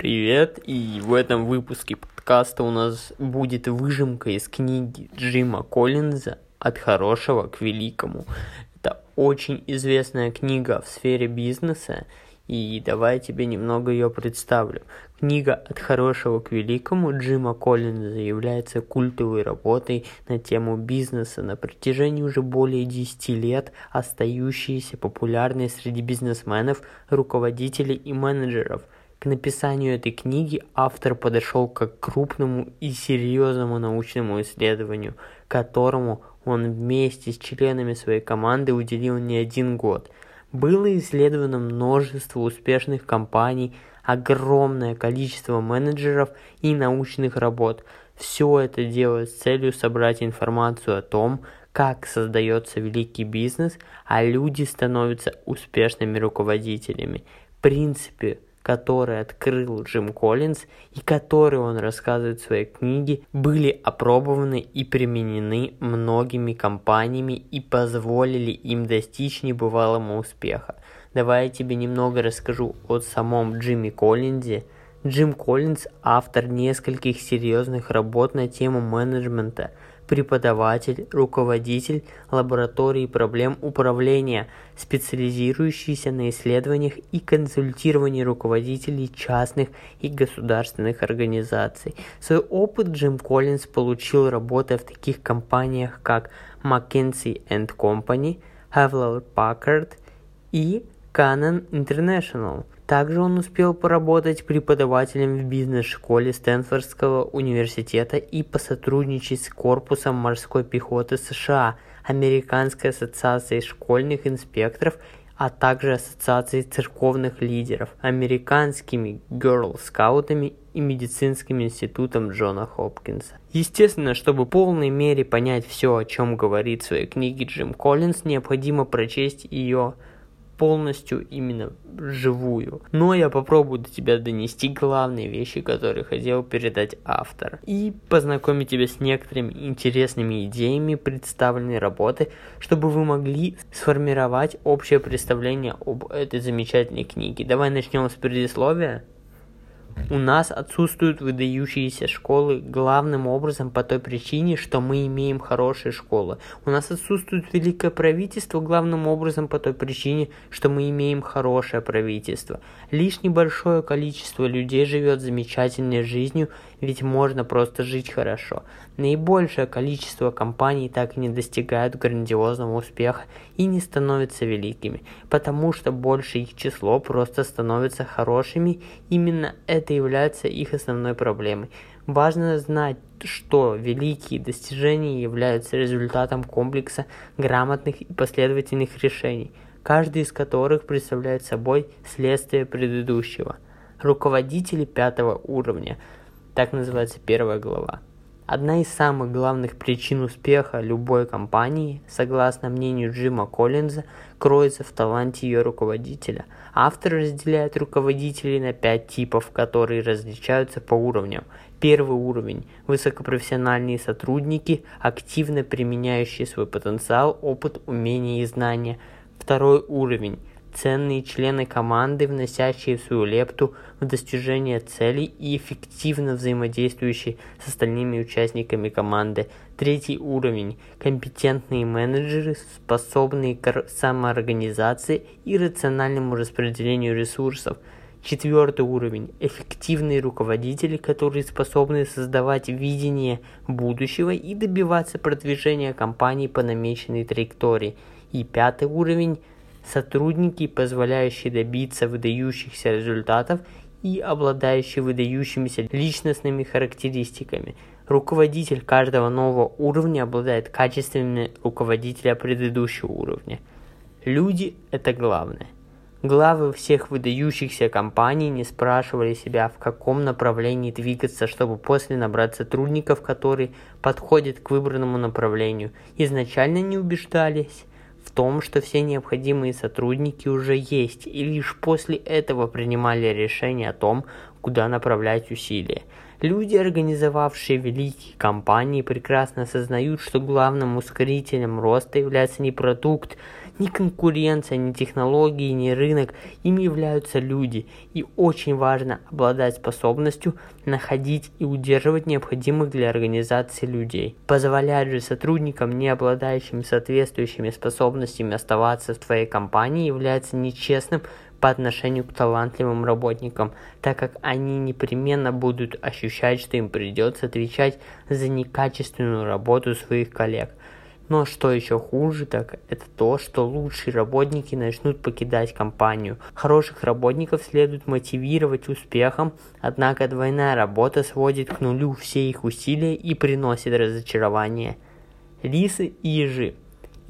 Привет, и в этом выпуске подкаста у нас будет выжимка из книги Джима Коллинза «От хорошего к великому». Это очень известная книга в сфере бизнеса, и давай я тебе немного ее представлю. Книга «От хорошего к великому» Джима Коллинза является культовой работой на тему бизнеса на протяжении уже более 10 лет, остающейся популярной среди бизнесменов, руководителей и менеджеров – к написанию этой книги автор подошел как к крупному и серьезному научному исследованию, которому он вместе с членами своей команды уделил не один год. Было исследовано множество успешных компаний, огромное количество менеджеров и научных работ. Все это делает с целью собрать информацию о том, как создается великий бизнес, а люди становятся успешными руководителями. В принципе, который открыл Джим Коллинз и которые он рассказывает в своей книге, были опробованы и применены многими компаниями и позволили им достичь небывалого успеха. Давай я тебе немного расскажу о самом Джимми Коллинзе. Джим Коллинз – автор нескольких серьезных работ на тему менеджмента – преподаватель, руководитель лаборатории проблем управления, специализирующийся на исследованиях и консультировании руководителей частных и государственных организаций. Свой опыт Джим Коллинз получил, работая в таких компаниях, как McKinsey Company, Hewlett Packard и Canon International – также он успел поработать преподавателем в бизнес-школе Стэнфордского университета и посотрудничать с Корпусом морской пехоты США, Американской ассоциацией школьных инспекторов, а также Ассоциацией церковных лидеров, американскими герл-скаутами и медицинским институтом Джона Хопкинса. Естественно, чтобы в полной мере понять все, о чем говорит в своей книге Джим Коллинз, необходимо прочесть ее полностью именно живую. Но я попробую до тебя донести главные вещи, которые хотел передать автор. И познакомить тебя с некоторыми интересными идеями представленной работы, чтобы вы могли сформировать общее представление об этой замечательной книге. Давай начнем с предисловия. У нас отсутствуют выдающиеся школы главным образом по той причине, что мы имеем хорошие школы. У нас отсутствует великое правительство главным образом по той причине, что мы имеем хорошее правительство. Лишь небольшое количество людей живет замечательной жизнью, ведь можно просто жить хорошо. Наибольшее количество компаний так и не достигают грандиозного успеха и не становятся великими, потому что большее их число просто становится хорошими. Именно это является их основной проблемой. Важно знать, что великие достижения являются результатом комплекса грамотных и последовательных решений, каждый из которых представляет собой следствие предыдущего. Руководители пятого уровня, так называется первая глава. Одна из самых главных причин успеха любой компании, согласно мнению Джима Коллинза, кроется в таланте ее руководителя. Автор разделяет руководителей на пять типов, которые различаются по уровням. Первый уровень – высокопрофессиональные сотрудники, активно применяющие свой потенциал, опыт, умения и знания. Второй уровень ценные члены команды, вносящие свою лепту в достижение целей и эффективно взаимодействующие с остальными участниками команды. Третий уровень – компетентные менеджеры, способные к самоорганизации и рациональному распределению ресурсов. Четвертый уровень – эффективные руководители, которые способны создавать видение будущего и добиваться продвижения компании по намеченной траектории. И пятый уровень – сотрудники, позволяющие добиться выдающихся результатов и обладающие выдающимися личностными характеристиками. Руководитель каждого нового уровня обладает качествами руководителя предыдущего уровня. Люди – это главное. Главы всех выдающихся компаний не спрашивали себя, в каком направлении двигаться, чтобы после набрать сотрудников, которые подходят к выбранному направлению. Изначально не убеждались, в том, что все необходимые сотрудники уже есть, и лишь после этого принимали решение о том, куда направлять усилия. Люди, организовавшие великие компании, прекрасно осознают, что главным ускорителем роста является не продукт, Ни конкуренция, ни технологии, ни рынок, им являются люди. И очень важно обладать способностью находить и удерживать необходимых для организации людей. Позволять же сотрудникам, не обладающим соответствующими способностями оставаться в твоей компании, является нечестным по отношению к талантливым работникам, так как они непременно будут ощущать, что им придется отвечать за некачественную работу своих коллег. Но что еще хуже, так это то, что лучшие работники начнут покидать компанию. Хороших работников следует мотивировать успехом, однако двойная работа сводит к нулю все их усилия и приносит разочарование. Лисы и ежи.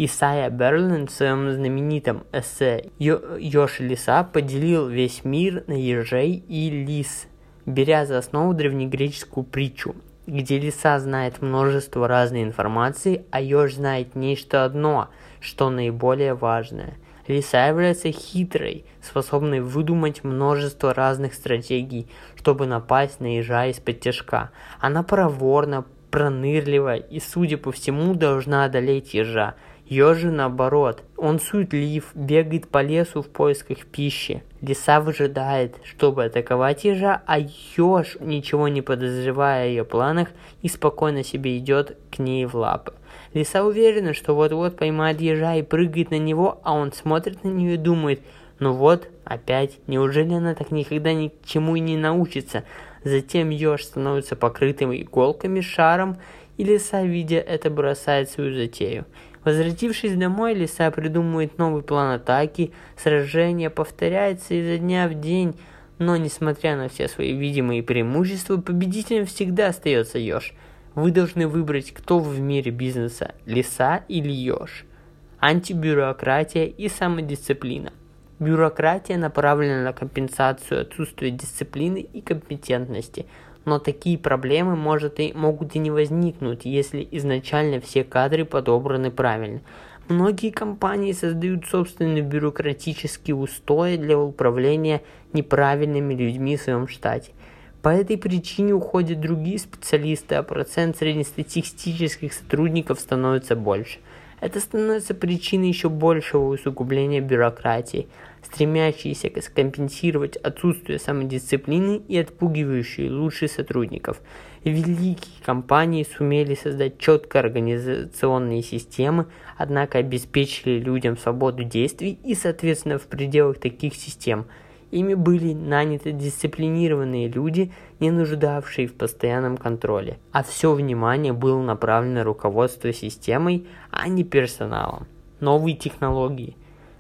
Исайя Берлин в своем знаменитом эссе «Ёж лиса» поделил весь мир на ежей и лис, беря за основу древнегреческую притчу – где лиса знает множество разной информации, а еж знает нечто одно, что наиболее важное. Лиса является хитрой, способной выдумать множество разных стратегий, чтобы напасть на ежа из-под тяжка. Она проворна, пронырлива и, судя по всему, должна одолеть ежа, Ёжи наоборот. Он суетлив, бегает по лесу в поисках пищи. Лиса выжидает, чтобы атаковать ежа, а еж, ничего не подозревая о ее планах, и спокойно себе идет к ней в лапы. Лиса уверена, что вот-вот поймает ежа и прыгает на него, а он смотрит на нее и думает, ну вот, опять, неужели она так никогда ни к чему и не научится? Затем еж становится покрытым иголками шаром, и лиса, видя это, бросает свою затею. Возвратившись домой, лиса придумывает новый план атаки, сражение повторяется изо дня в день, но несмотря на все свои видимые преимущества, победителем всегда остается еж. Вы должны выбрать, кто в мире бизнеса, лиса или еж. Антибюрократия и самодисциплина. Бюрократия направлена на компенсацию отсутствия дисциплины и компетентности – но такие проблемы может и, могут и не возникнуть, если изначально все кадры подобраны правильно. Многие компании создают собственные бюрократические устои для управления неправильными людьми в своем штате. По этой причине уходят другие специалисты, а процент среднестатистических сотрудников становится больше. Это становится причиной еще большего усугубления бюрократии, стремящейся скомпенсировать отсутствие самодисциплины и отпугивающие лучших сотрудников. Великие компании сумели создать четко организационные системы, однако обеспечили людям свободу действий и, соответственно, в пределах таких систем – Ими были наняты дисциплинированные люди, не нуждавшие в постоянном контроле, а все внимание было направлено на руководство системой, а не персоналом. Новые технологии.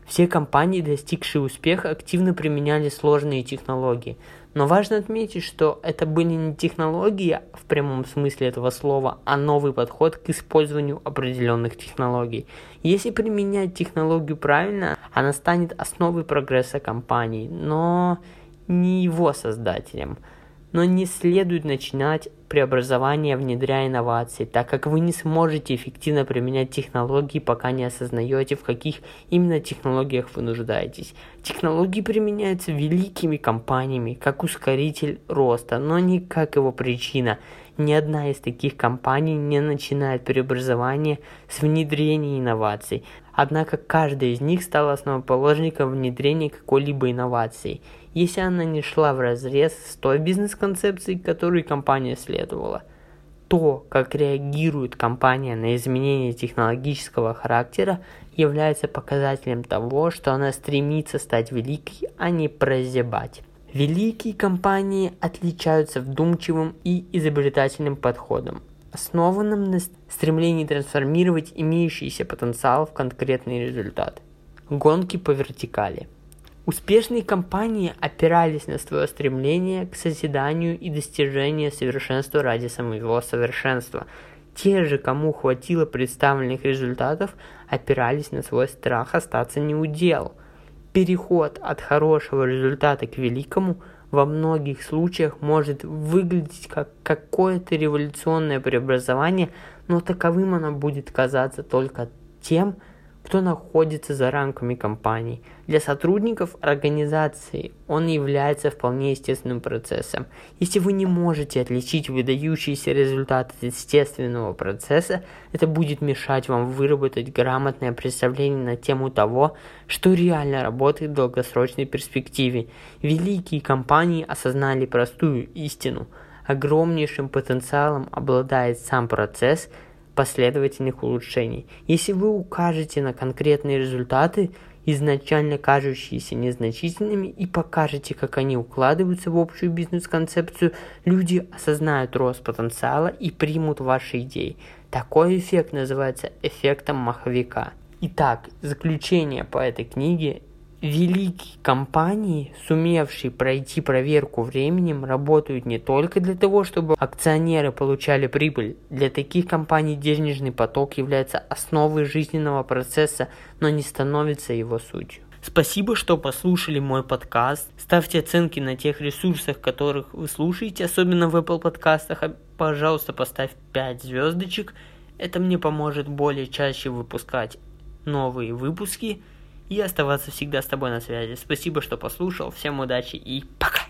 Все компании, достигшие успеха, активно применяли сложные технологии, но важно отметить, что это были не технологии в прямом смысле этого слова, а новый подход к использованию определенных технологий. Если применять технологию правильно, она станет основой прогресса компании, но не его создателем – но не следует начинать преобразование, внедряя инновации, так как вы не сможете эффективно применять технологии, пока не осознаете, в каких именно технологиях вы нуждаетесь. Технологии применяются великими компаниями как ускоритель роста, но не как его причина. Ни одна из таких компаний не начинает преобразование с внедрения инноваций, однако каждая из них стала основоположником внедрения какой-либо инновации – если она не шла в разрез с той бизнес-концепцией, которую компания следовала. То, как реагирует компания на изменения технологического характера, является показателем того, что она стремится стать великой, а не прозябать. Великие компании отличаются вдумчивым и изобретательным подходом, основанным на стремлении трансформировать имеющийся потенциал в конкретный результат. Гонки по вертикали – Успешные компании опирались на свое стремление к созиданию и достижению совершенства ради самого совершенства. Те же, кому хватило представленных результатов, опирались на свой страх остаться неудел. Переход от хорошего результата к великому во многих случаях может выглядеть как какое-то революционное преобразование, но таковым оно будет казаться только тем, кто находится за рамками компании. Для сотрудников организации он является вполне естественным процессом. Если вы не можете отличить выдающиеся результаты от естественного процесса, это будет мешать вам выработать грамотное представление на тему того, что реально работает в долгосрочной перспективе. Великие компании осознали простую истину. Огромнейшим потенциалом обладает сам процесс – последовательных улучшений. Если вы укажете на конкретные результаты, изначально кажущиеся незначительными, и покажете, как они укладываются в общую бизнес-концепцию, люди осознают рост потенциала и примут ваши идеи. Такой эффект называется эффектом маховика. Итак, заключение по этой книге Великие компании, сумевшие пройти проверку временем, работают не только для того, чтобы акционеры получали прибыль. Для таких компаний денежный поток является основой жизненного процесса, но не становится его сутью. Спасибо, что послушали мой подкаст. Ставьте оценки на тех ресурсах, которых вы слушаете, особенно в Apple подкастах. Пожалуйста, поставь 5 звездочек. Это мне поможет более чаще выпускать новые выпуски и оставаться всегда с тобой на связи. Спасибо, что послушал. Всем удачи и пока!